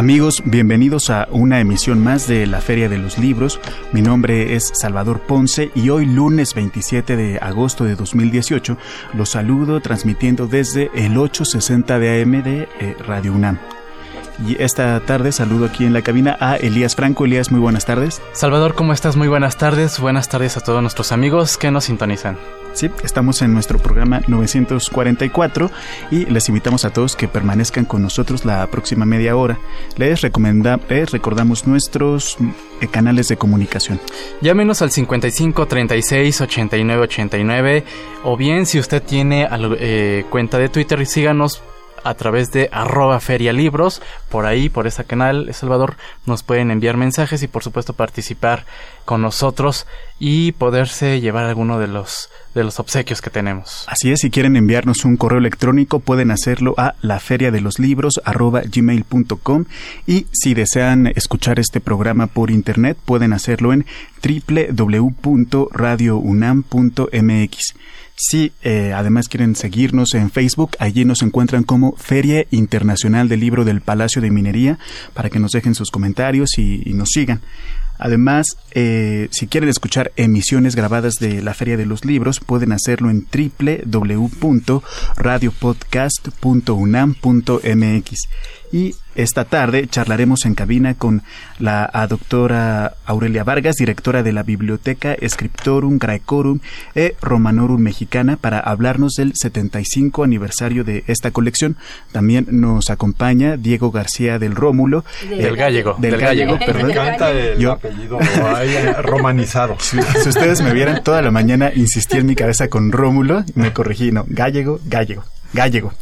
Amigos, bienvenidos a una emisión más de la Feria de los Libros. Mi nombre es Salvador Ponce y hoy lunes 27 de agosto de 2018 los saludo transmitiendo desde el 860 de AM de eh, Radio UNAM. Y esta tarde saludo aquí en la cabina a Elías Franco. Elías, muy buenas tardes. Salvador, ¿cómo estás? Muy buenas tardes. Buenas tardes a todos nuestros amigos que nos sintonizan. Sí, estamos en nuestro programa 944 y les invitamos a todos que permanezcan con nosotros la próxima media hora. Les, recomenda, les recordamos nuestros eh, canales de comunicación. Llámenos al 55 36 89 89 o bien si usted tiene eh, cuenta de Twitter, síganos a través de arroba ferialibros. Por ahí, por ese canal, Salvador, nos pueden enviar mensajes y por supuesto participar con nosotros y poderse llevar alguno de los de los obsequios que tenemos. Así es, si quieren enviarnos un correo electrónico pueden hacerlo a la feria de los libros arroba gmail.com y si desean escuchar este programa por internet pueden hacerlo en www.radiounam.mx. Si eh, además quieren seguirnos en Facebook, allí nos encuentran como Feria Internacional del Libro del Palacio de Minería para que nos dejen sus comentarios y, nos sigan. Además, eh, si quieren escuchar emisiones grabadas de la Feria de los Libros, pueden hacerlo en www.radiopodcast.unam.mx. Y esta tarde charlaremos en cabina con la doctora Aurelia Vargas, directora de la Biblioteca Scriptorum Graecorum e Romanorum Mexicana, para hablarnos del 75 aniversario de esta colección. También nos acompaña Diego García del Rómulo. del Gallego. Del, Gallego, perdón. Me encanta el apellido romanizado. Si, ustedes me vieran toda la mañana, insistí en mi cabeza con Rómulo me corregí, no, Gallego, Gallego gallego.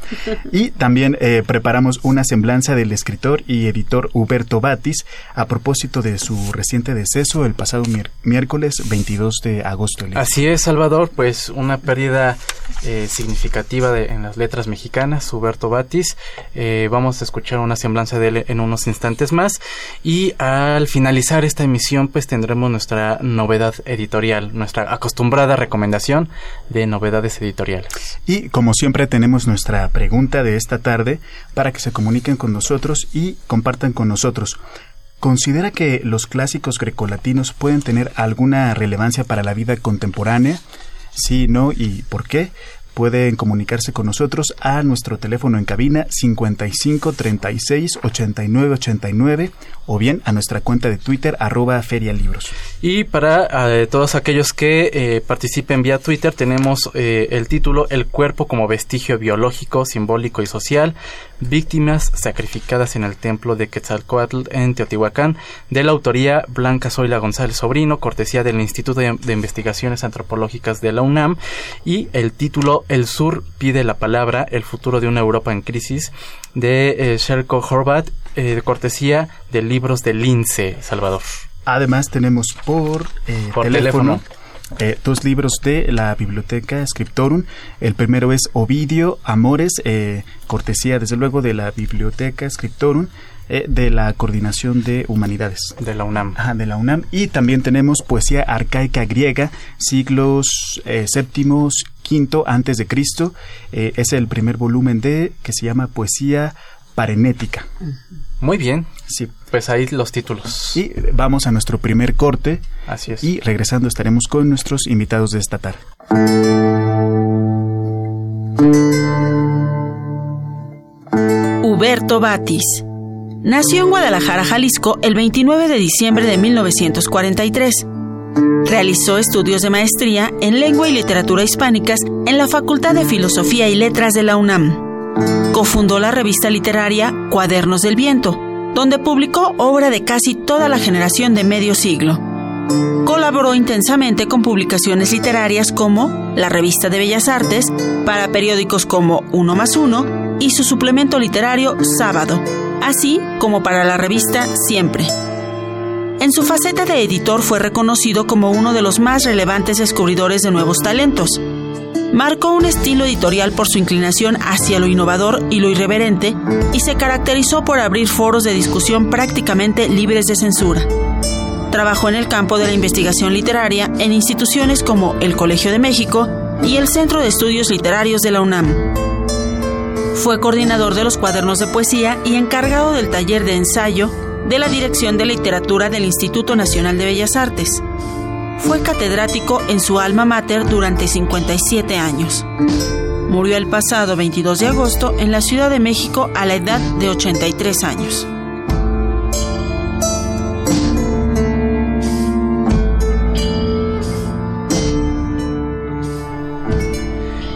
Y también eh, preparamos una semblanza del escritor y editor Huberto Batis a propósito de su reciente deceso el pasado miércoles 22 de agosto. Así es, Salvador, pues una pérdida eh, significativa de, en las letras mexicanas, Huberto Batis. Eh, vamos a escuchar una semblanza de él en unos instantes más y al finalizar esta emisión pues tendremos nuestra novedad editorial, nuestra acostumbrada recomendación de novedades editoriales. Y como siempre tenemos nuestra pregunta de esta tarde para que se comuniquen con nosotros y compartan con nosotros. ¿Considera que los clásicos grecolatinos pueden tener alguna relevancia para la vida contemporánea? Sí, no y por qué? Pueden comunicarse con nosotros a nuestro teléfono en cabina 55 36 89 89 o bien a nuestra cuenta de Twitter arroba ferialibros. Y para eh, todos aquellos que eh, participen vía Twitter tenemos eh, el título El cuerpo como vestigio biológico, simbólico y social, víctimas sacrificadas en el templo de Quetzalcoatl en Teotihuacán, de la autoría Blanca Zoila González Sobrino, cortesía del Instituto de, de Investigaciones Antropológicas de la UNAM y el título el Sur pide la palabra, el futuro de una Europa en crisis, de eh, Sherko Horvat, eh, de cortesía de libros de Lince, Salvador. Además tenemos por, eh, teléfono, dos libros de la biblioteca Scriptorum. El primero es Ovidio Amores, cortesía desde luego de la biblioteca Scriptorum. de la Coordinación de Humanidades. De la UNAM. Ajá, de la UNAM. Y también tenemos Poesía Arcaica Griega, siglos séptimos quinto antes de Cristo. Eh, es el primer volumen de que se llama Poesía Parenética. Muy bien. Sí. Pues ahí los títulos. Y vamos a nuestro primer corte. Así es. Y regresando estaremos con nuestros invitados de esta tarde. Huberto Batis. Nació en Guadalajara, Jalisco, el 29 de diciembre de 1943 Realizó estudios de maestría en lengua y literatura hispánicas en la Facultad de Filosofía y Letras de la UNAM. Cofundó la revista literaria Cuadernos del Viento, donde publicó obra de casi toda la generación de medio siglo. Colaboró intensamente con publicaciones literarias como la Revista de Bellas Artes, para periódicos como Uno más Uno y su suplemento literario Sábado, así como para la revista Siempre. En su faceta de editor fue reconocido como uno de los más relevantes descubridores de nuevos talentos. Marcó un estilo editorial por su inclinación hacia lo innovador y lo irreverente y se caracterizó por abrir foros de discusión prácticamente libres de censura. Trabajó en el campo de la investigación literaria en instituciones como el Colegio de México y el Centro de Estudios Literarios de la UNAM. Fue coordinador de los cuadernos de poesía y encargado del taller de ensayo de la Dirección de Literatura del Instituto Nacional de Bellas Artes. Fue catedrático en su alma mater durante 57 años. Murió el pasado 22 de agosto en la Ciudad de México a la edad de 83 años.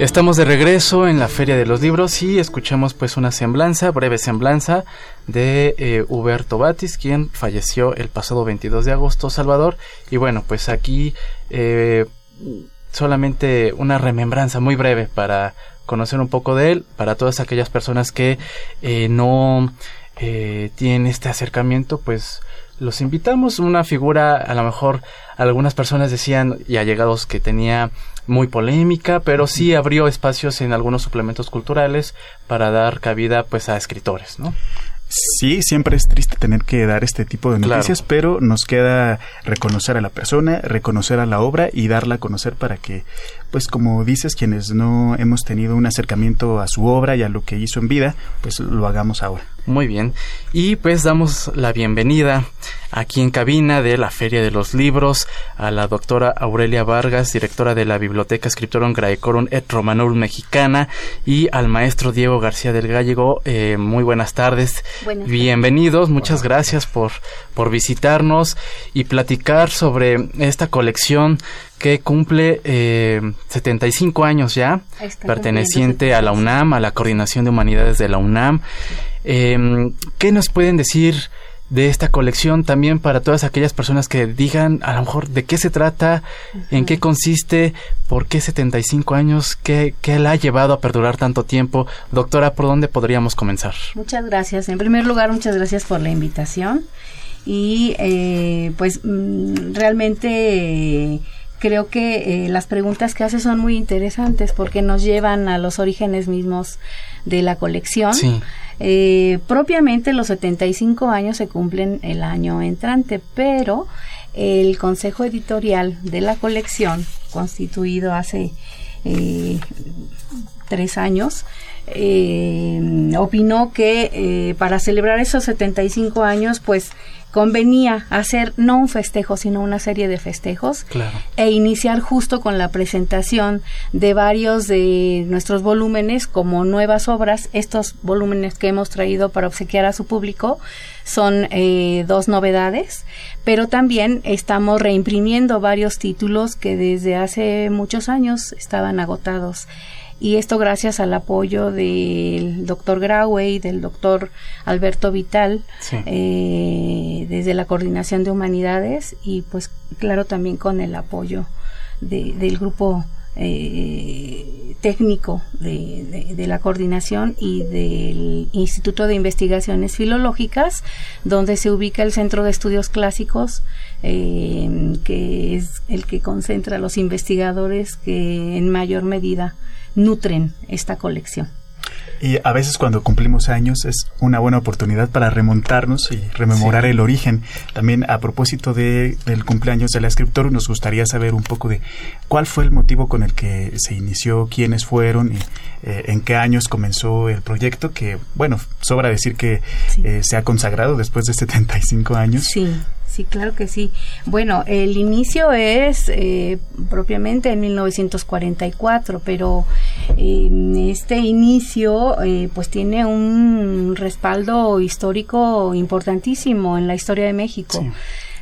Estamos de regreso en la Feria de los Libros y escuchamos pues una semblanza, breve semblanza de eh, Huberto Batis, quien falleció el pasado 22 de agosto, Salvador. Y bueno, pues aquí eh, solamente una remembranza muy breve para conocer un poco de él, para todas aquellas personas que eh, no tienen este acercamiento, pues los invitamos. Una figura, a lo mejor algunas personas decían y allegados que tenía muy polémica, pero sí abrió espacios en algunos suplementos culturales para dar cabida pues a escritores, ¿no? Sí, siempre es triste tener que dar este tipo de noticias, pero nos queda reconocer a la persona, reconocer a la obra y darla a conocer para que, pues como dices, quienes no hemos tenido un acercamiento a su obra y a lo que hizo en vida, pues lo hagamos ahora. Muy bien. Y pues damos la bienvenida aquí en cabina de la Feria de los Libros a la doctora Aurelia Vargas, directora de la Biblioteca Scriptorum Graecorum et Romanum Mexicana, y al maestro Diego García del Gallego. Eh, muy buenas tardes. Bienvenidos. Muchas gracias por, por visitarnos y platicar sobre esta colección que cumple eh, 75 años ya, perteneciente a la UNAM, a la Coordinación de Humanidades de la UNAM. Eh, ¿Qué nos pueden decir de esta colección también para todas aquellas personas que digan a lo mejor de qué se trata, en qué consiste, por qué 75 años, qué, qué la ha llevado a perdurar tanto tiempo? Doctora, ¿por dónde podríamos comenzar? Muchas gracias. En primer lugar, muchas gracias por la invitación y eh, pues mm, realmente... creo que eh, las preguntas que hace son muy interesantes porque nos llevan a los orígenes mismos de la colección. Sí. Eh, propiamente los 75 años se cumplen el año entrante, pero el consejo editorial de la colección, constituido hace eh, tres años, eh, opinó que eh, para celebrar esos 75 años, pues convenía hacer no un festejo, sino una serie de festejos e iniciar justo con la presentación de varios de nuestros volúmenes como nuevas obras. Estos volúmenes que hemos traído para obsequiar a su público son eh, dos novedades, pero también estamos reimprimiendo varios títulos que desde hace muchos años estaban agotados. Y esto gracias al apoyo del doctor Graue y del doctor Alberto Vital eh, desde la Coordinación de Humanidades y pues claro también con el apoyo del grupo eh, técnico de, la coordinación y del Instituto de Investigaciones Filológicas, donde se ubica el Centro de Estudios Clásicos, eh, que es el que concentra a los investigadores que en mayor medida nutren esta colección. Y a veces cuando cumplimos años es una buena oportunidad para remontarnos y rememorar el origen. También a propósito de, del cumpleaños de la escritora, nos gustaría saber un poco de cuál fue el motivo con el que se inició, quiénes fueron y eh, en qué años comenzó el proyecto, que bueno, sobra decir que eh, se ha consagrado después de 75 años. Sí. Sí, claro que sí. Bueno, el inicio es eh, propiamente en 1944, pero eh, este inicio eh, pues tiene un respaldo histórico importantísimo en la historia de México.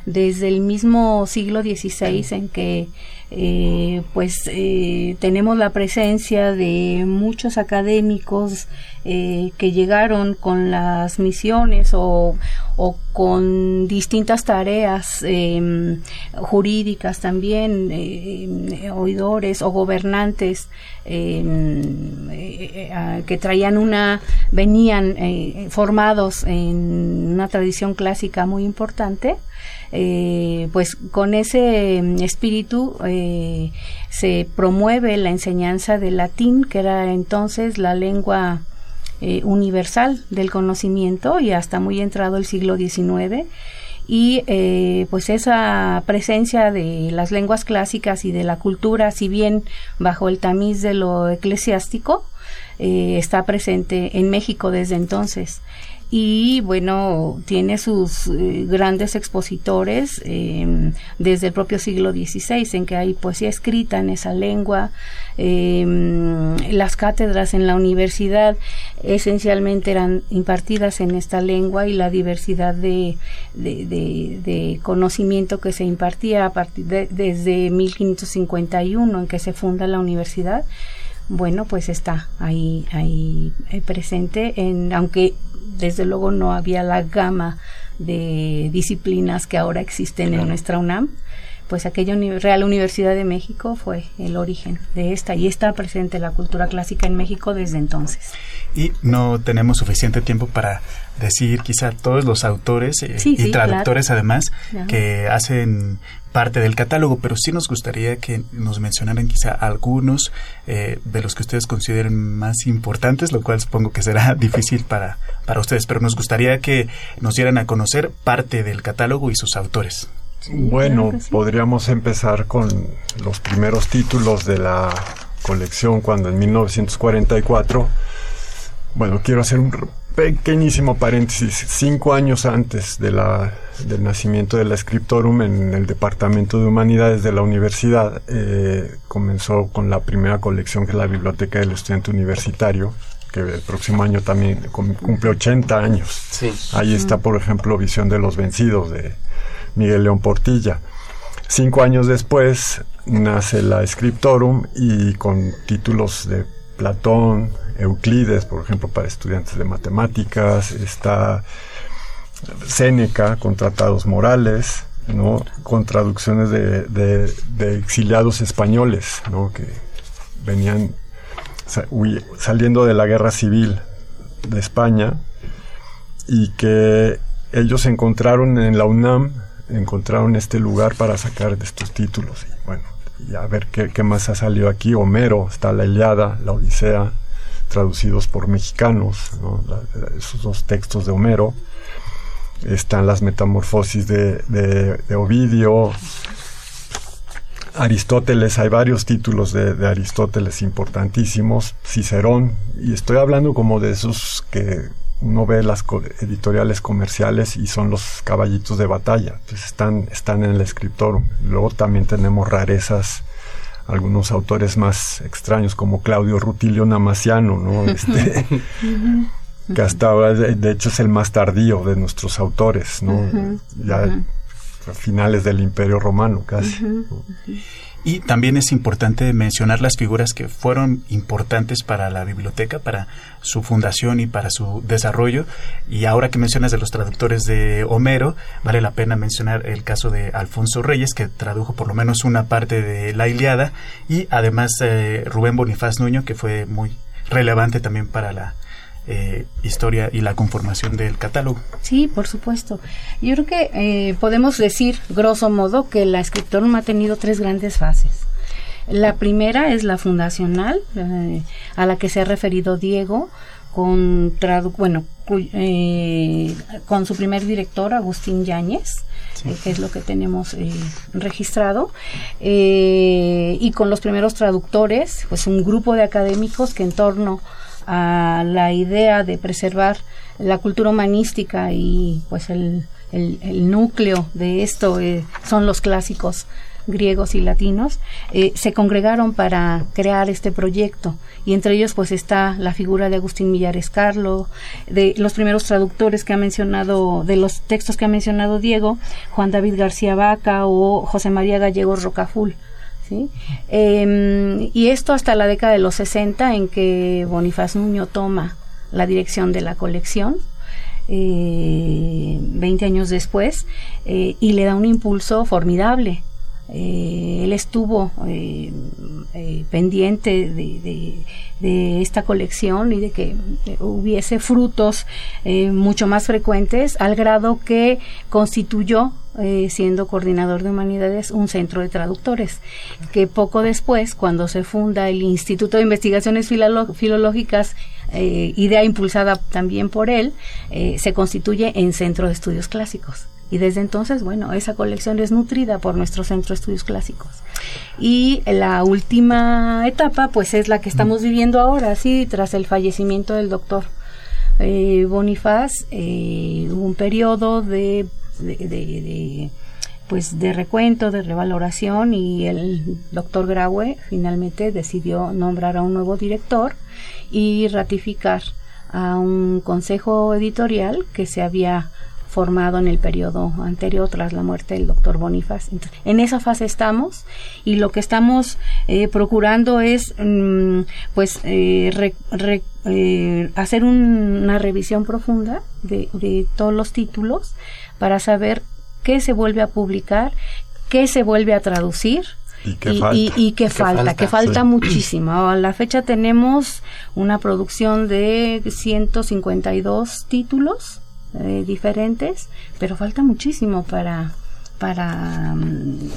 Desde el mismo siglo XVI en que eh, pues eh, tenemos la presencia de muchos académicos eh, que llegaron con las misiones o, o con distintas tareas em, jurídicas también, em, oidores o gobernantes em, que traían una, venían formados en una tradición clásica muy importante eh, pues con ese mm, espíritu eh, se promueve la enseñanza del latín, que era entonces la lengua eh, universal del conocimiento y hasta muy entrado el siglo XIX y pues esa presencia de las lenguas clásicas y de la cultura, si bien bajo el tamiz de lo eclesiástico, está presente en México desde entonces y bueno, tiene sus eh, grandes expositores em, desde el propio siglo XVI, en que hay poesía escrita en esa lengua, em, las cátedras en la universidad esencialmente eran impartidas en esta lengua y la diversidad de, de, conocimiento que se impartía a partir de, desde 1551 en que se funda la universidad bueno, pues está ahí, ahí eh, presente, en, aunque desde luego no había la gama de disciplinas que ahora existen en nuestra UNAM, pues aquella Real Universidad de México fue el origen de esta y está presente la cultura clásica en México desde entonces. Y no tenemos suficiente tiempo para decir quizá todos los autores eh, y traductores además que hacen parte del catálogo, pero sí nos gustaría que nos mencionaran quizá algunos eh, de los que ustedes consideren más importantes, lo cual supongo que será difícil para, para ustedes, pero nos gustaría que nos dieran a conocer parte del catálogo y sus autores. bueno, podríamos empezar con los primeros títulos de la colección cuando en 1944, bueno, quiero hacer un pequeñísimo paréntesis, cinco años antes de la, del nacimiento de la Scriptorum en el Departamento de Humanidades de la Universidad, eh, comenzó con la primera colección que es la Biblioteca del Estudiante Universitario, que el próximo año también cumple 80 años. Ahí está, por ejemplo, Visión de los Vencidos de Miguel León Portilla. Cinco años después nace la Scriptorum y con títulos de Platón, Euclides, por ejemplo, para estudiantes de matemáticas, está Séneca con tratados morales, ¿no? con traducciones de, exiliados españoles ¿no? que venían saliendo de la guerra civil de España y que ellos encontraron en la UNAM, encontraron este lugar para sacar de estos títulos. Y bueno, a ver qué, qué más ha salido aquí. Homero, está la Iliada, la Odisea, traducidos por mexicanos, esos dos textos de Homero. Están las metamorfosis de, Ovidio, Aristóteles, hay varios títulos de, Aristóteles importantísimos, Cicerón, y estoy hablando como de esos que uno ve las editoriales comerciales y son los caballitos de batalla, pues están, están en el escritor. Luego también tenemos rarezas algunos autores más extraños como Claudio Rutilio Namaciano, ¿no? Este, que hasta ahora de, hecho es el más tardío de nuestros autores, ¿no? ya a finales del Imperio Romano casi. Y también es importante mencionar las figuras que fueron importantes para la biblioteca, para su fundación y para su desarrollo. Y ahora que mencionas de los traductores de Homero, vale la pena mencionar el caso de Alfonso Reyes, que tradujo por lo menos una parte de la Iliada, y además eh, Rubén Bonifaz Nuño, que fue muy relevante también para la eh, historia y la conformación del catálogo. Sí, por supuesto. Yo creo que eh, podemos decir, grosso modo, que la escritura ha tenido tres grandes fases. La primera es la fundacional, eh, a la que se ha referido Diego, con bueno, con su primer director, Agustín Yáñez, que es lo que tenemos registrado, y con los primeros traductores, pues un grupo de académicos que en torno a la idea de preservar la cultura humanística y pues el, el, núcleo de esto eh, son los clásicos griegos y latinos, eh, se congregaron para crear este proyecto. Y entre ellos pues está la figura de Agustín Millares Carlo, de los primeros traductores que ha mencionado, de los textos que ha mencionado Diego, Juan David García Vaca o José María Gallegos Rocaful ¿sí? Em, y esto hasta la década de los 60 en que Bonifaz Nuño toma la dirección de la colección. Eh, 20 años después eh, y le da un impulso formidable eh, él estuvo eh, eh, pendiente de, esta colección y de que hubiese frutos mucho más frecuentes al grado que constituyó siendo coordinador de humanidades un centro de traductores que poco después cuando se funda el Instituto de Investigaciones Filológicas idea impulsada también por él se constituye en centro de estudios clásicos y desde entonces, bueno, esa colección es nutrida por nuestro Centro de Estudios Clásicos. Y la última etapa, pues es la que estamos viviendo ahora, sí, tras el fallecimiento del doctor eh, Bonifaz, eh, hubo un periodo de, de, pues de recuento, de revaloración y el doctor Graue finalmente decidió nombrar a un nuevo director y ratificar a un consejo editorial que se había formado en el periodo anterior tras la muerte del doctor Bonifaz. en esa fase estamos y lo que estamos eh, procurando es mm, pues eh, eh, hacer una revisión profunda de, todos los títulos para saber qué se vuelve a publicar, qué se vuelve a traducir, y qué falta, que falta, muchísimo. A la fecha tenemos una producción de 152 títulos eh, diferentes, pero falta muchísimo para para mm,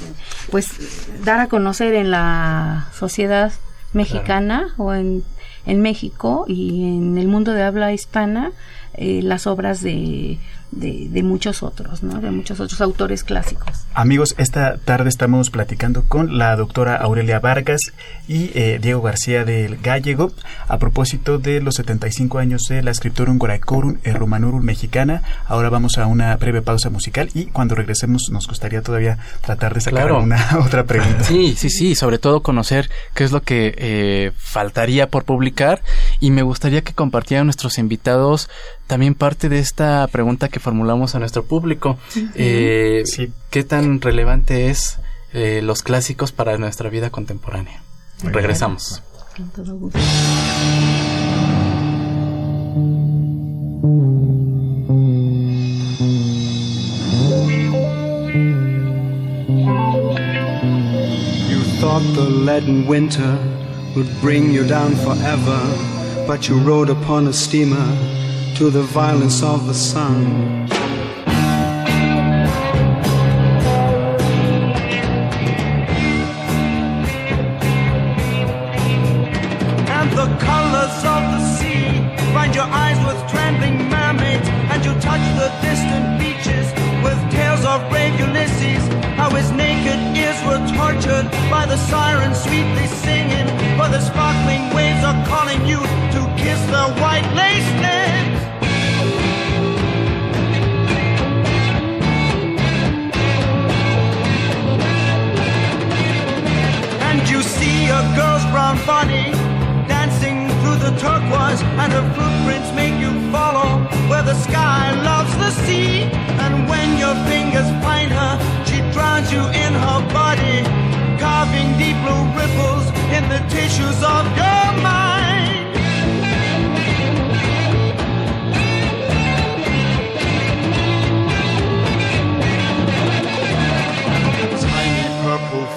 pues dar a conocer en la sociedad mexicana o en, en México y en el mundo de habla hispana eh, las obras de de, muchos otros, ¿no? De muchos otros autores clásicos. Amigos, esta tarde estamos platicando con la doctora Aurelia Vargas y eh, Diego García del Gallego a propósito de los 75 años de la escritora Ungoraikorun e Romanurul mexicana. Ahora vamos a una breve pausa musical y cuando regresemos nos gustaría todavía tratar de sacar una otra pregunta. Sí, sí, sí, sobre todo conocer qué es lo que eh, faltaría por publicar y me gustaría que compartieran nuestros invitados también parte de esta pregunta que formulamos a nuestro público. Eh, ¿Qué tan relevante es eh, los clásicos para nuestra vida contemporánea? Regresamos. You thought the leaden winter would bring you down forever, but you rode upon a steamer to the violence of the sun. And the colors of the sea find your eyes with trembling mermaids, and you touch the distant beaches with tales of brave Ulysses. How his naked ears were tortured by the sirens sweetly singing, for the sparkling waves are calling you to kiss the white lace her footprints make you follow where the sky loves the sea. And when your fingers find her, she drowns you in her body, carving deep blue ripples in the tissues of your mind.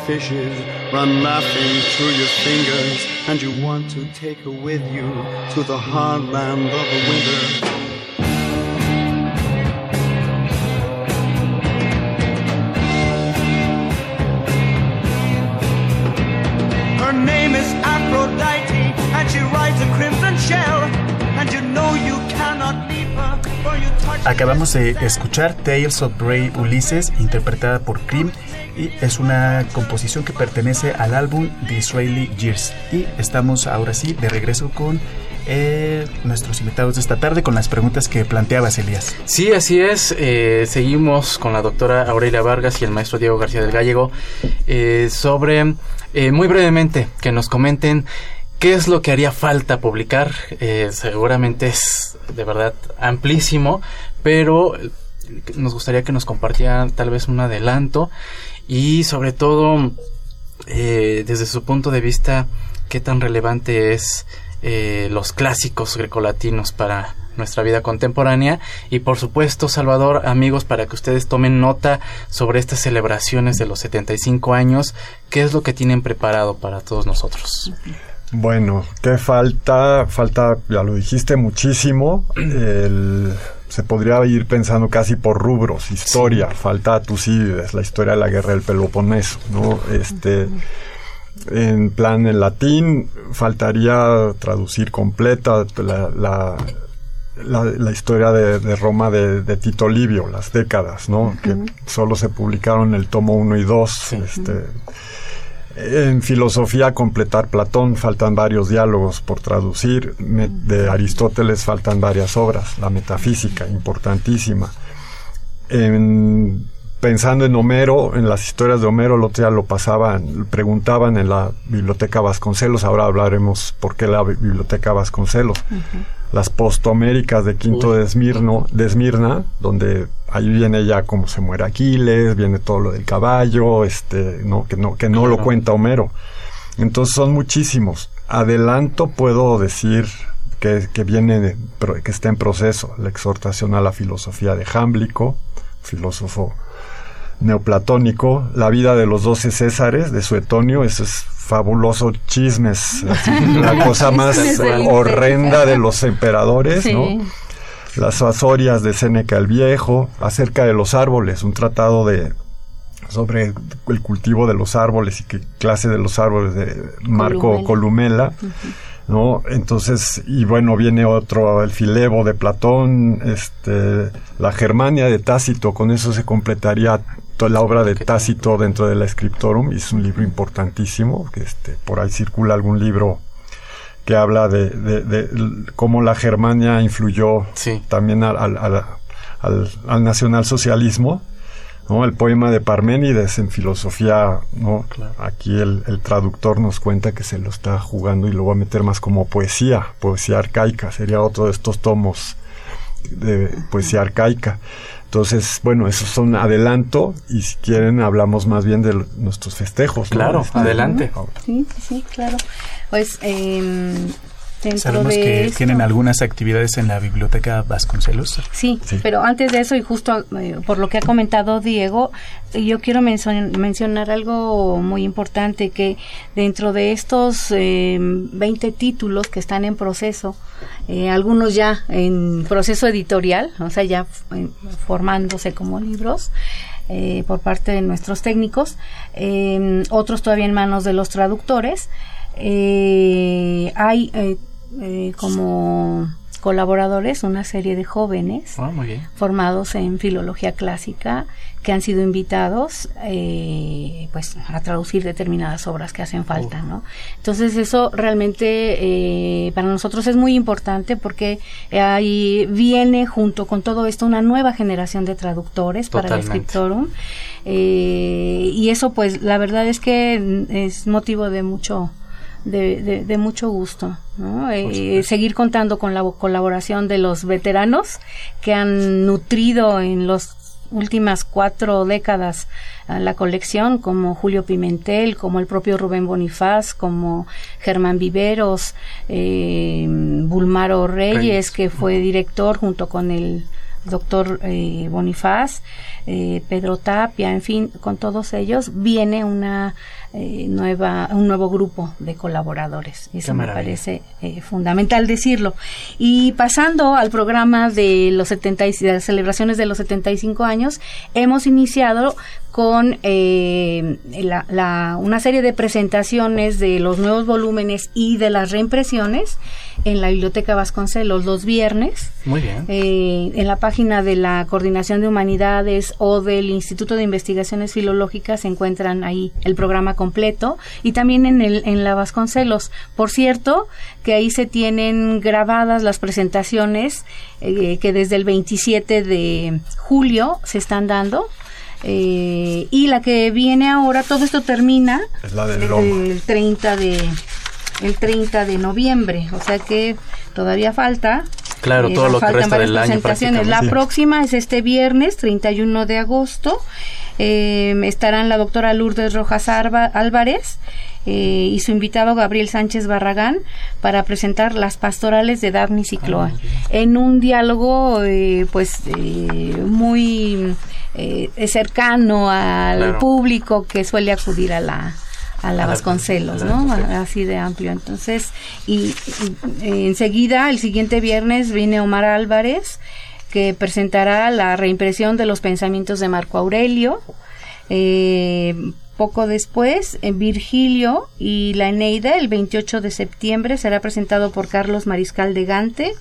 Fishes run laughing through your fingers, and you want to take her with you to the hard land of the winter. Her name is Aphrodite, and she rides Acabamos de escuchar Tales of Brave Ulysses, interpretada por Cream y es una composición que pertenece al álbum The Israeli Years. Y estamos ahora sí de regreso con eh, nuestros invitados de esta tarde con las preguntas que planteabas, Elías. Sí, así es. Eh, seguimos con la doctora Aurelia Vargas y el maestro Diego García del Gallego eh, sobre, muy brevemente, que nos comenten qué es lo que haría falta publicar. seguramente es de verdad amplísimo, pero nos gustaría que nos compartieran tal vez un adelanto y sobre todo eh, desde su punto de vista, qué tan relevante es eh, los clásicos grecolatinos para nuestra vida contemporánea. Y por supuesto Salvador amigos para que ustedes tomen nota sobre estas celebraciones de los 75 años qué es lo que tienen preparado para todos nosotros bueno qué falta falta ya lo dijiste muchísimo se podría ir pensando casi por rubros historia falta Tucídides la historia de la guerra del Peloponeso no este en plan en latín faltaría traducir completa la, la, historia de, Roma de, Tito Livio, las décadas, ¿no? Que solo se publicaron el tomo 1 y 2. Este, en filosofía, completar Platón, faltan varios diálogos por traducir. de Aristóteles faltan varias obras. La metafísica, importantísima. En pensando en Homero, en las historias de Homero, el otro día lo pasaban, preguntaban en la biblioteca Vasconcelos, ahora hablaremos por qué la biblioteca Vasconcelos. Las postoméricas de Quinto de, de Esmirna, donde ahí viene ya cómo se muere Aquiles, viene todo lo del caballo, este, no, que no, que no lo cuenta Homero. Entonces son muchísimos. Adelanto puedo decir que, que viene, que está en proceso la exhortación a la filosofía de Jámblico, filósofo neoplatónico, La vida de los doce Césares de Suetonio, eso es fabuloso chismes, la cosa más horrenda de los emperadores, ¿no? Las Azorias de Séneca el Viejo, acerca de los árboles, un tratado de sobre el cultivo de los árboles y qué clase de los árboles de Marco Columela. ¿no? Entonces, y bueno, viene otro, el Filebo de Platón, este, la Germania de Tácito, con eso se completaría toda la obra de Tácito dentro de la Scriptorum, y es un libro importantísimo, que este, por ahí circula algún libro que habla de, de, cómo la Germania influyó también al, al, al nacionalsocialismo, ¿no? El poema de Parménides en filosofía, ¿no? Aquí el, traductor nos cuenta que se lo está jugando y lo va a meter más como poesía, poesía arcaica, sería otro de estos tomos de poesía arcaica. Entonces, bueno, esos son adelanto y si quieren hablamos más bien de nuestros festejos. Claro, este, adelante. Sí, sí, claro. Pues eh, Sabemos que tienen algunas actividades en la biblioteca Vasconcelos. Sí, pero antes de eso y justo eh, por lo que ha comentado Diego, yo quiero mencionar algo muy importante que dentro de estos eh, 20 títulos que están en proceso, eh, algunos ya en proceso editorial, o sea, ya eh, formándose como libros, por parte de nuestros técnicos, otros todavía en manos de los traductores. Eh, hay eh, eh, como colaboradores una serie de jóvenes ah, formados en filología clásica que han sido invitados eh, pues a traducir determinadas obras que hacen falta no entonces eso realmente para nosotros es muy importante porque ahí viene junto con todo esto una nueva generación de traductores para el Scriptorum y eso pues la verdad es que es motivo de mucho de, de, mucho gusto. ¿no? Eh, seguir contando con la colaboración de los veteranos que han nutrido en las últimas cuatro décadas la colección, como Julio Pimentel, como el propio Rubén Bonifaz, como Germán Viveros, eh, Bulmaro Reyes, que fue director junto con el doctor eh, Bonifaz, eh, Pedro Tapia, en fin, con todos ellos viene una eh, nueva, un nuevo grupo de colaboradores. Eso me parece eh, fundamental decirlo. Y pasando al programa de los 70 de las celebraciones de los 75 años, hemos iniciado con eh, la, una serie de presentaciones de los nuevos volúmenes y de las reimpresiones en la Biblioteca Vasconcelos los viernes. Muy bien. Eh, en la página de la Coordinación de Humanidades o del Instituto de Investigaciones Filológicas se encuentran ahí el programa completo y también en, el, en la Vasconcelos. Por cierto, que ahí se tienen grabadas las presentaciones eh, que desde el 27 de julio se están dando eh, y la que viene ahora, todo esto termina el 30 de el 30 de noviembre, o sea que todavía falta. Claro, eh, todo lo que resta del año La próxima es este viernes, 31 de agosto, em, estarán la doctora Lourdes Rojas Álvarez eh, y su invitado Gabriel Sánchez Barragán para presentar las pastorales de Daphne y Cloa en un diálogo eh, pues muy cercano al público que suele acudir a la a la Vasconcelos, ¿no? Así de amplio. Entonces, y, enseguida, el siguiente viernes, viene Omar Álvarez, que presentará la reimpresión de los pensamientos de Marco Aurelio. Eh, poco después, en Virgilio y la Eneida, el 28 de septiembre, será presentado por Carlos Mariscal de Gante.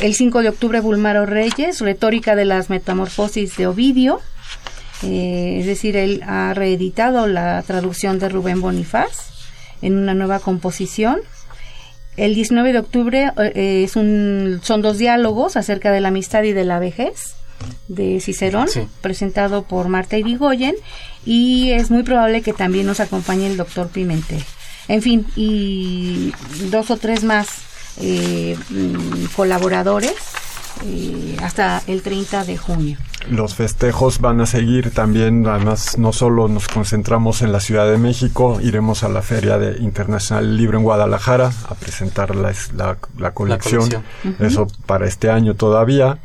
El 5 de octubre, Bulmaro Reyes, Retórica de las Metamorfosis de Ovidio. Eh, es decir, él ha reeditado la traducción de Rubén Bonifaz en una nueva composición. El 19 de octubre eh, es un, son dos diálogos acerca de la amistad y de la vejez de Cicerón, presentado por Marta Irigoyen, y es muy probable que también nos acompañe el doctor Pimentel. En fin, y dos o tres más eh, mm, colaboradores hasta el 30 de junio. Los festejos van a seguir. También, además no solo nos concentramos en la Ciudad de México, iremos a la Feria de Internacional del Libro en Guadalajara a presentar la, la, colección, eso para este año todavía,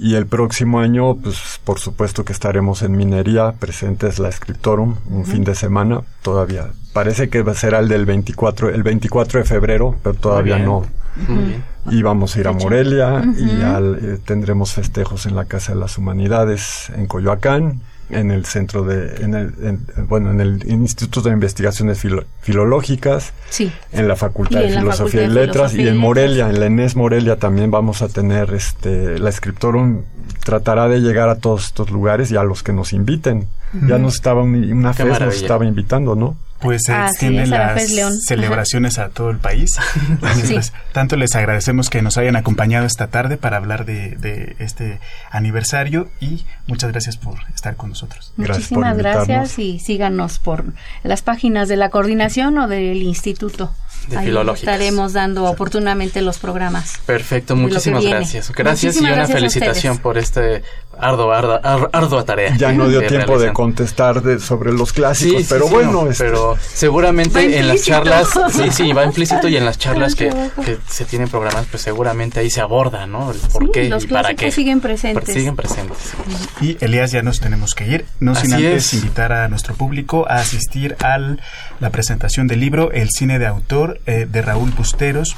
y el próximo año, pues por supuesto que estaremos en Minería, presentes la Scriptorum, un fin de semana, todavía, parece que será el del 24, el 24 de febrero, pero todavía no y vamos a ir a Morelia y eh, tendremos festejos en la Casa de las Humanidades en Coyoacán, en el centro de, en el, bueno, en el Instituto de Investigaciones Filológicas, en la Facultad de Filosofía y Letras y en Morelia, en la ENES Morelia también vamos a tener este, la Scriptorum tratará de llegar a todos estos lugares y a los que nos inviten. Ya nos estaba una fe nos estaba invitando, ¿no? Pues se extienden las celebraciones a todo el país. Pues, tanto les agradecemos que nos hayan acompañado esta tarde para hablar de, este aniversario y muchas gracias por estar con nosotros. Muchísimas gracias y síganos por las páginas de la coordinación o del instituto. De Ahí estaremos dando oportunamente los programas. Perfecto, muchísimas gracias. Gracias y una felicitación por este arduo, ardua tarea. Ya no dio tiempo de contestar sobre los clásicos, pero bueno. Este, pero seguramente en las charlas, sí, sí, va implícito y en las charlas que, se tienen programadas, pues seguramente ahí se aborda, ¿no? El por qué y para qué. siguen presentes. siguen presentes. Y Elías, ya nos tenemos que ir, no sin antes invitar a nuestro público a asistir a la presentación del libro El cine de autor eh, de Raúl Busteros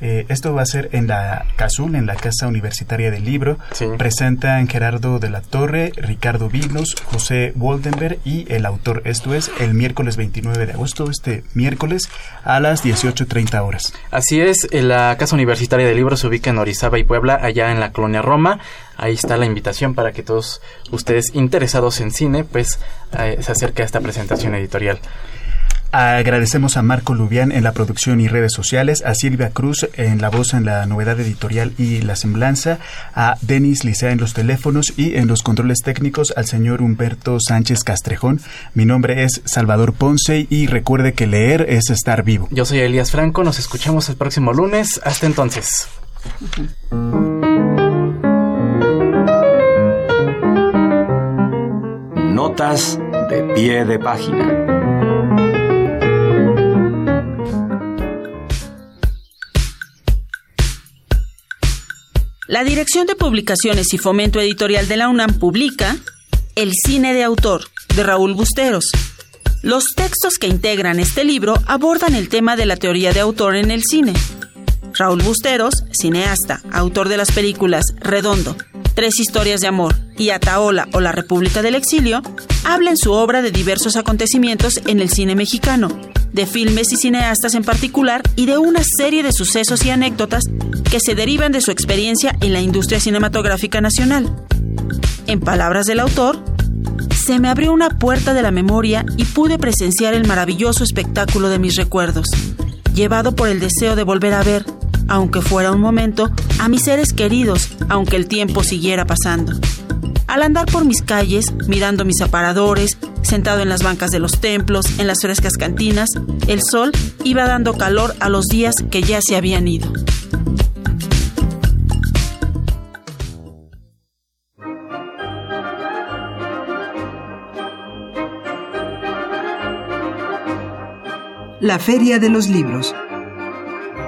eh, esto va a ser en la CASUL, en la Casa Universitaria del Libro. Presentan Gerardo de la Torre, Ricardo Vignos, José Woldenberg y el autor. Esto es el miércoles 29 de agosto, este miércoles a las 18.30 horas. Así es, la Casa Universitaria del Libro se ubica en Orizaba y Puebla, allá en la colonia Roma. Ahí está la invitación para que todos ustedes interesados en cine, pues eh, se acerquen a esta presentación editorial. Agradecemos a Marco Lubián en la producción y redes sociales, a Silvia Cruz en la voz en la novedad editorial y la semblanza, a Denis Licea en los teléfonos y en los controles técnicos al señor Humberto Sánchez Castrejón. Mi nombre es Salvador Ponce y recuerde que leer es estar vivo. Yo soy Elías Franco, nos escuchamos el próximo lunes. Hasta entonces. Notas de pie de página. La Dirección de Publicaciones y Fomento Editorial de la UNAM publica El cine de autor de Raúl Busteros. Los textos que integran este libro abordan el tema de la teoría de autor en el cine. Raúl Busteros, cineasta, autor de las películas Redondo, Tres historias de amor y Ataola o La República del Exilio, habla en su obra de diversos acontecimientos en el cine mexicano, de filmes y cineastas en particular y de una serie de sucesos y anécdotas que se derivan de su experiencia en la industria cinematográfica nacional. En palabras del autor, se me abrió una puerta de la memoria y pude presenciar el maravilloso espectáculo de mis recuerdos, llevado por el deseo de volver a ver, aunque fuera un momento, a mis seres queridos, aunque el tiempo siguiera pasando. Al andar por mis calles, mirando mis aparadores, sentado en las bancas de los templos, en las frescas cantinas, el sol iba dando calor a los días que ya se habían ido. La Feria de los Libros